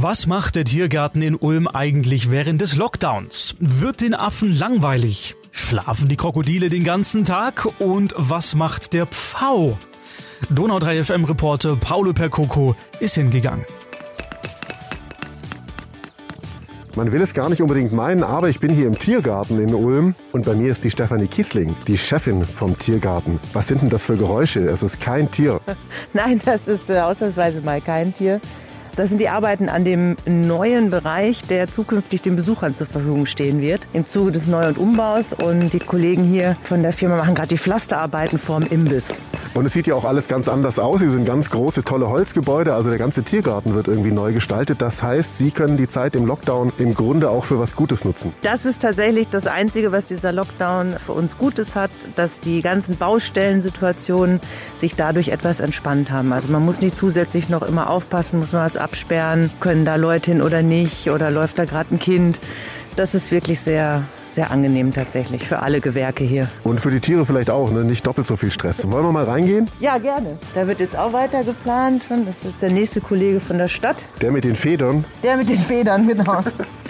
Was macht der Tiergarten in Ulm eigentlich während des Lockdowns? Wird den Affen langweilig? Schlafen die Krokodile den ganzen Tag? Und was macht der Pfau? Donau 3 FM Reporter Paulo Percoco ist hingegangen. Man will es gar nicht unbedingt meinen, aber ich bin hier im Tiergarten in Ulm und bei mir ist die Stefanie Kiesling, die Chefin vom Tiergarten. Was sind denn das für Geräusche? Es ist kein Tier. Nein, das ist äh, ausnahmsweise mal kein Tier. Das sind die Arbeiten an dem neuen Bereich, der zukünftig den Besuchern zur Verfügung stehen wird, im Zuge des Neu- und Umbaus. Und die Kollegen hier von der Firma machen gerade die Pflasterarbeiten vorm Imbiss. Und es sieht ja auch alles ganz anders aus. Hier sind ganz große, tolle Holzgebäude. Also der ganze Tiergarten wird irgendwie neu gestaltet. Das heißt, Sie können die Zeit im Lockdown im Grunde auch für was Gutes nutzen. Das ist tatsächlich das Einzige, was dieser Lockdown für uns Gutes hat, dass die ganzen Baustellensituationen sich dadurch etwas entspannt haben. Also man muss nicht zusätzlich noch immer aufpassen, muss man was absperren, können da Leute hin oder nicht oder läuft da gerade ein Kind. Das ist wirklich sehr, sehr angenehm tatsächlich für alle Gewerke hier. Und für die Tiere vielleicht auch, ne? nicht doppelt so viel Stress. Wollen wir mal reingehen? Ja, gerne. Da wird jetzt auch weiter geplant. Das ist der nächste Kollege von der Stadt. Der mit den Federn. Der mit den Federn, genau.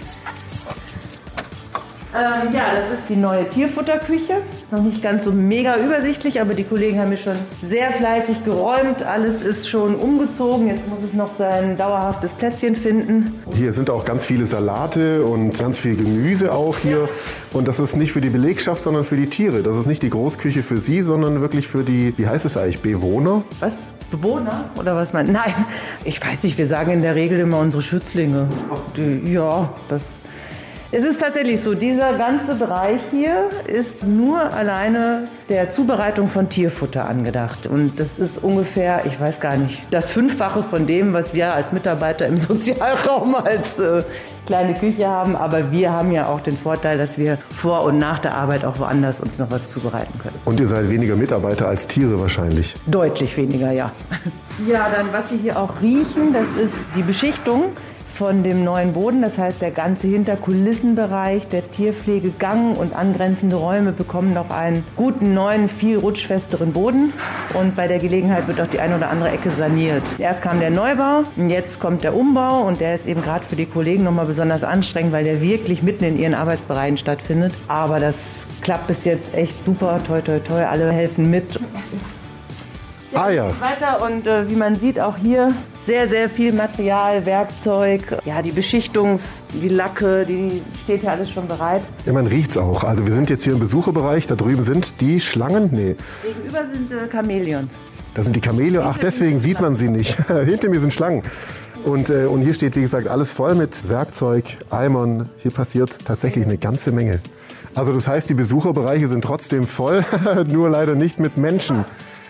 Ähm, ja, das ist die neue Tierfutterküche. Noch nicht ganz so mega übersichtlich, aber die Kollegen haben hier schon sehr fleißig geräumt. Alles ist schon umgezogen. Jetzt muss es noch sein dauerhaftes Plätzchen finden. Hier sind auch ganz viele Salate und ganz viel Gemüse auch hier. Und das ist nicht für die Belegschaft, sondern für die Tiere. Das ist nicht die Großküche für sie, sondern wirklich für die, wie heißt es eigentlich, Bewohner? Was? Bewohner oder was man? Nein, ich weiß nicht. Wir sagen in der Regel immer unsere Schützlinge. Die, ja, das es ist tatsächlich so, dieser ganze Bereich hier ist nur alleine der Zubereitung von Tierfutter angedacht. Und das ist ungefähr, ich weiß gar nicht, das Fünffache von dem, was wir als Mitarbeiter im Sozialraum als äh, kleine Küche haben. Aber wir haben ja auch den Vorteil, dass wir vor und nach der Arbeit auch woanders uns noch was zubereiten können. Und ihr seid weniger Mitarbeiter als Tiere wahrscheinlich? Deutlich weniger, ja. Ja, dann was Sie hier auch riechen, das ist die Beschichtung von dem neuen Boden. Das heißt, der ganze Hinterkulissenbereich, der Tierpflegegang und angrenzende Räume bekommen noch einen guten, neuen, viel rutschfesteren Boden. Und bei der Gelegenheit wird auch die eine oder andere Ecke saniert. Erst kam der Neubau jetzt kommt der Umbau und der ist eben gerade für die Kollegen nochmal besonders anstrengend, weil der wirklich mitten in ihren Arbeitsbereichen stattfindet. Aber das klappt bis jetzt echt super. Toi, toi, toi. Alle helfen mit. Ah ja. Weiter und äh, wie man sieht, auch hier sehr, sehr viel Material, Werkzeug. Ja, die Beschichtungs-, die Lacke, die steht ja alles schon bereit. Ja, man riecht es auch. Also wir sind jetzt hier im Besucherbereich. Da drüben sind die Schlangen. Nee. Gegenüber sind äh, Chamäleons. Da sind die Chamäleons. Ach, deswegen sieht man sie nicht. Hinter mir sind Schlangen. Und, äh, und hier steht, wie gesagt, alles voll mit Werkzeug, Eimern. Hier passiert tatsächlich eine ganze Menge. Also das heißt, die Besucherbereiche sind trotzdem voll, nur leider nicht mit Menschen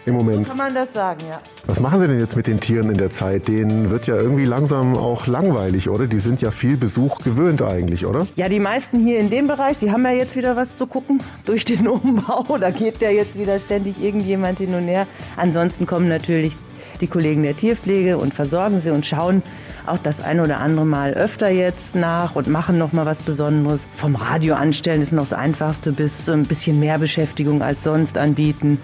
im Moment. So kann man das sagen, ja. Was machen Sie denn jetzt mit den Tieren in der Zeit? Denen wird ja irgendwie langsam auch langweilig, oder? Die sind ja viel Besuch gewöhnt eigentlich, oder? Ja, die meisten hier in dem Bereich, die haben ja jetzt wieder was zu gucken durch den Umbau. Da geht ja jetzt wieder ständig irgendjemand hin und her. Ansonsten kommen natürlich die Kollegen der Tierpflege und versorgen sie und schauen auch das ein oder andere Mal öfter jetzt nach und machen noch mal was Besonderes. Vom Radio anstellen ist noch das Einfachste bis ein bisschen mehr Beschäftigung als sonst anbieten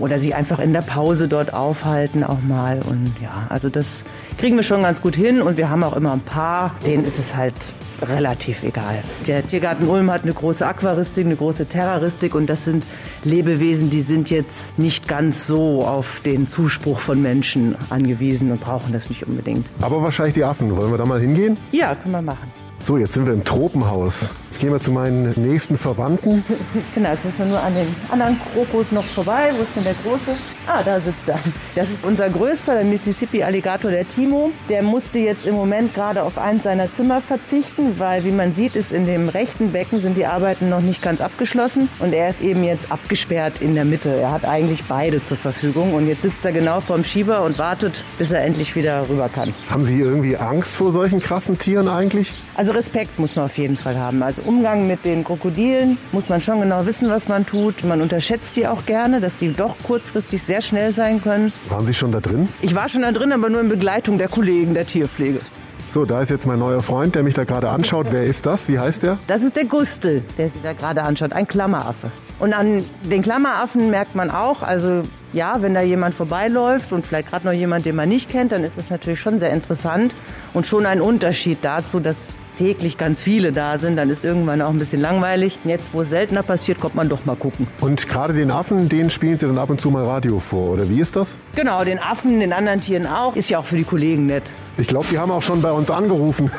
oder sich einfach in der Pause dort aufhalten auch mal. Und ja, also das kriegen wir schon ganz gut hin und wir haben auch immer ein paar, denen ist es halt relativ egal. Der Tiergarten Ulm hat eine große Aquaristik, eine große Terroristik und das sind Lebewesen, die sind jetzt nicht ganz so auf den Zuspruch von Menschen angewiesen und brauchen das nicht unbedingt. Aber wahrscheinlich die Affen. Wollen wir da mal hingehen? Ja, können wir machen. So, jetzt sind wir im Tropenhaus. Jetzt gehen wir zu meinen nächsten Verwandten. genau, jetzt müssen wir nur an den anderen Krokus noch vorbei. Wo ist denn der große? Ah, da sitzt er. Das ist unser größter, der Mississippi Alligator, der Timo. Der musste jetzt im Moment gerade auf eins seiner Zimmer verzichten, weil, wie man sieht, ist in dem rechten Becken sind die Arbeiten noch nicht ganz abgeschlossen. Und er ist eben jetzt abgesperrt in der Mitte. Er hat eigentlich beide zur Verfügung. Und jetzt sitzt er genau vorm Schieber und wartet, bis er endlich wieder rüber kann. Haben Sie irgendwie Angst vor solchen krassen Tieren eigentlich? Also Respekt muss man auf jeden Fall haben. Also Umgang mit den Krokodilen muss man schon genau wissen, was man tut. Man unterschätzt die auch gerne, dass die doch kurzfristig sehr schnell sein können. Waren Sie schon da drin? Ich war schon da drin, aber nur in Begleitung der Kollegen der Tierpflege. So, da ist jetzt mein neuer Freund, der mich da gerade anschaut. Wer ist das? Wie heißt der? Das ist der Gustel, der sich da gerade anschaut. Ein Klammeraffe. Und an den Klammeraffen merkt man auch, also ja, wenn da jemand vorbeiläuft und vielleicht gerade noch jemand, den man nicht kennt, dann ist es natürlich schon sehr interessant und schon ein Unterschied dazu, dass täglich ganz viele da sind, dann ist irgendwann auch ein bisschen langweilig. Jetzt, wo es seltener passiert, kommt man doch mal gucken. Und gerade den Affen, den spielen Sie dann ab und zu mal Radio vor, oder wie ist das? Genau, den Affen, den anderen Tieren auch. Ist ja auch für die Kollegen nett. Ich glaube, die haben auch schon bei uns angerufen.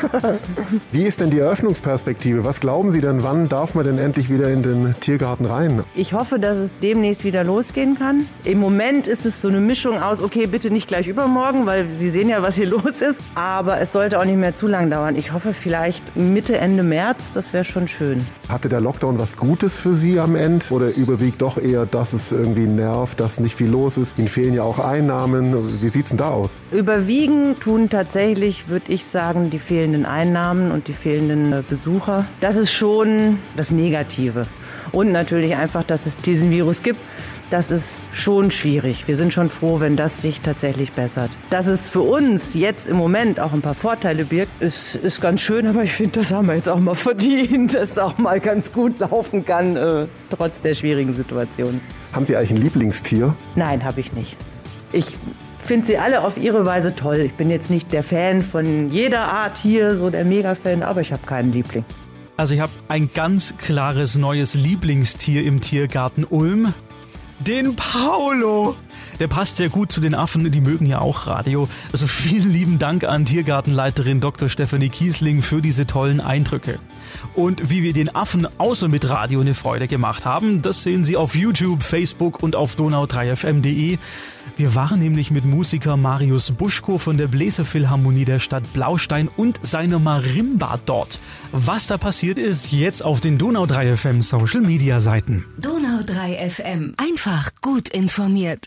Wie ist denn die Eröffnungsperspektive? Was glauben Sie denn, wann darf man denn endlich wieder in den Tiergarten rein? Ich hoffe, dass es demnächst wieder losgehen kann. Im Moment ist es so eine Mischung aus, okay, bitte nicht gleich übermorgen, weil Sie sehen ja, was hier los ist. Aber es sollte auch nicht mehr zu lang dauern. Ich hoffe vielleicht Mitte, Ende März, das wäre schon schön. Hatte der Lockdown was Gutes für Sie am Ende? Oder überwiegt doch eher, dass es irgendwie nervt, dass nicht viel los ist? Ihnen fehlen ja auch Einnahmen. Wie sieht es denn da aus? Überwiegen tun tatsächlich tatsächlich, würde ich sagen, die fehlenden Einnahmen und die fehlenden äh, Besucher. Das ist schon das Negative. Und natürlich einfach, dass es diesen Virus gibt. Das ist schon schwierig. Wir sind schon froh, wenn das sich tatsächlich bessert. Dass es für uns jetzt im Moment auch ein paar Vorteile birgt, ist, ist ganz schön, aber ich finde, das haben wir jetzt auch mal verdient, dass es auch mal ganz gut laufen kann, äh, trotz der schwierigen Situation. Haben Sie eigentlich ein Lieblingstier? Nein, habe ich nicht. Ich finde sie alle auf ihre Weise toll. Ich bin jetzt nicht der Fan von jeder Art hier, so der Mega-Fan, aber ich habe keinen Liebling. Also ich habe ein ganz klares neues Lieblingstier im Tiergarten Ulm. Den Paolo. Der passt sehr gut zu den Affen, die mögen ja auch Radio. Also vielen lieben Dank an Tiergartenleiterin Dr. Stephanie Kiesling für diese tollen Eindrücke. Und wie wir den Affen außer mit Radio eine Freude gemacht haben, das sehen Sie auf YouTube, Facebook und auf donau3fm.de. Wir waren nämlich mit Musiker Marius Buschko von der Bläserphilharmonie der Stadt Blaustein und seiner Marimba dort. Was da passiert ist, jetzt auf den Donau3FM Social Media Seiten. Donau3FM. Einfach gut informiert.